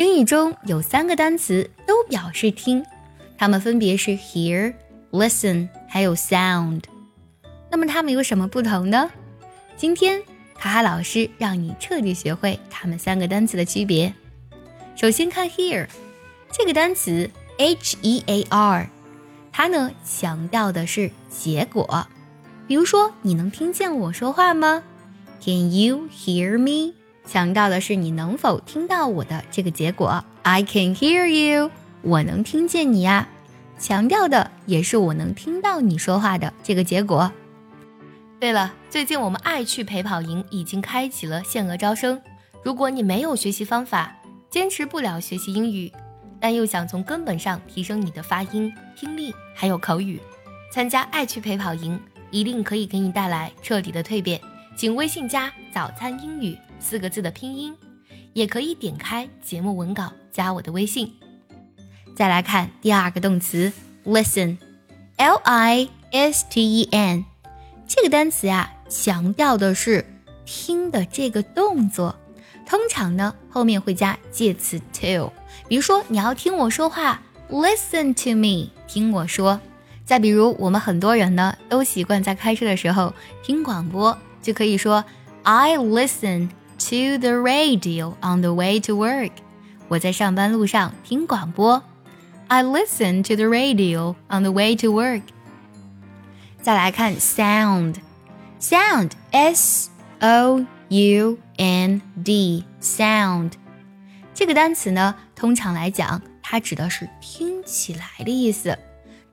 英语中有三个单词都表示听，它们分别是 hear、listen 还有 sound。那么它们有什么不同呢？今天卡卡老师让你彻底学会它们三个单词的区别。首先看 hear 这个单词 h e a r，它呢强调的是结果。比如说，你能听见我说话吗？Can you hear me？强调的是你能否听到我的这个结果。I can hear you，我能听见你呀。强调的也是我能听到你说话的这个结果。对了，最近我们爱趣陪跑营已经开启了限额招生。如果你没有学习方法，坚持不了学习英语，但又想从根本上提升你的发音、听力还有口语，参加爱趣陪跑营。一定可以给你带来彻底的蜕变，请微信加“早餐英语”四个字的拼音，也可以点开节目文稿加我的微信。再来看第二个动词 listen，l i s t e n，这个单词呀，强调的是听的这个动作，通常呢后面会加介词 to，比如说你要听我说话，listen to me，听我说。再比如，我们很多人呢都习惯在开车的时候听广播，就可以说 I listen to the radio on the way to work。我在上班路上听广播。I listen to the radio on the way to work。再来看 sound，sound，s o u n d，sound。这个单词呢，通常来讲，它指的是听起来的意思。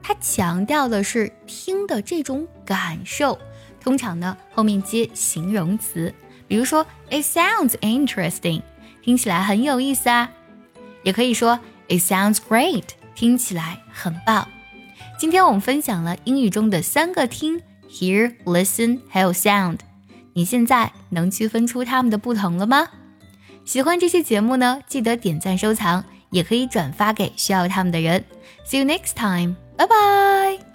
它强调的是听的这种感受，通常呢后面接形容词， 比如说 It sounds interesting，听起来很有意思啊，也可以说 It sounds great，听起来很棒。今天我们分享了英语中的三个听，hear、listen，还有 sound，你现在能区分出它们的不同了吗？喜欢这期节目呢，记得点赞收藏，也可以转发给需要它们的人。See you next time. 拜拜。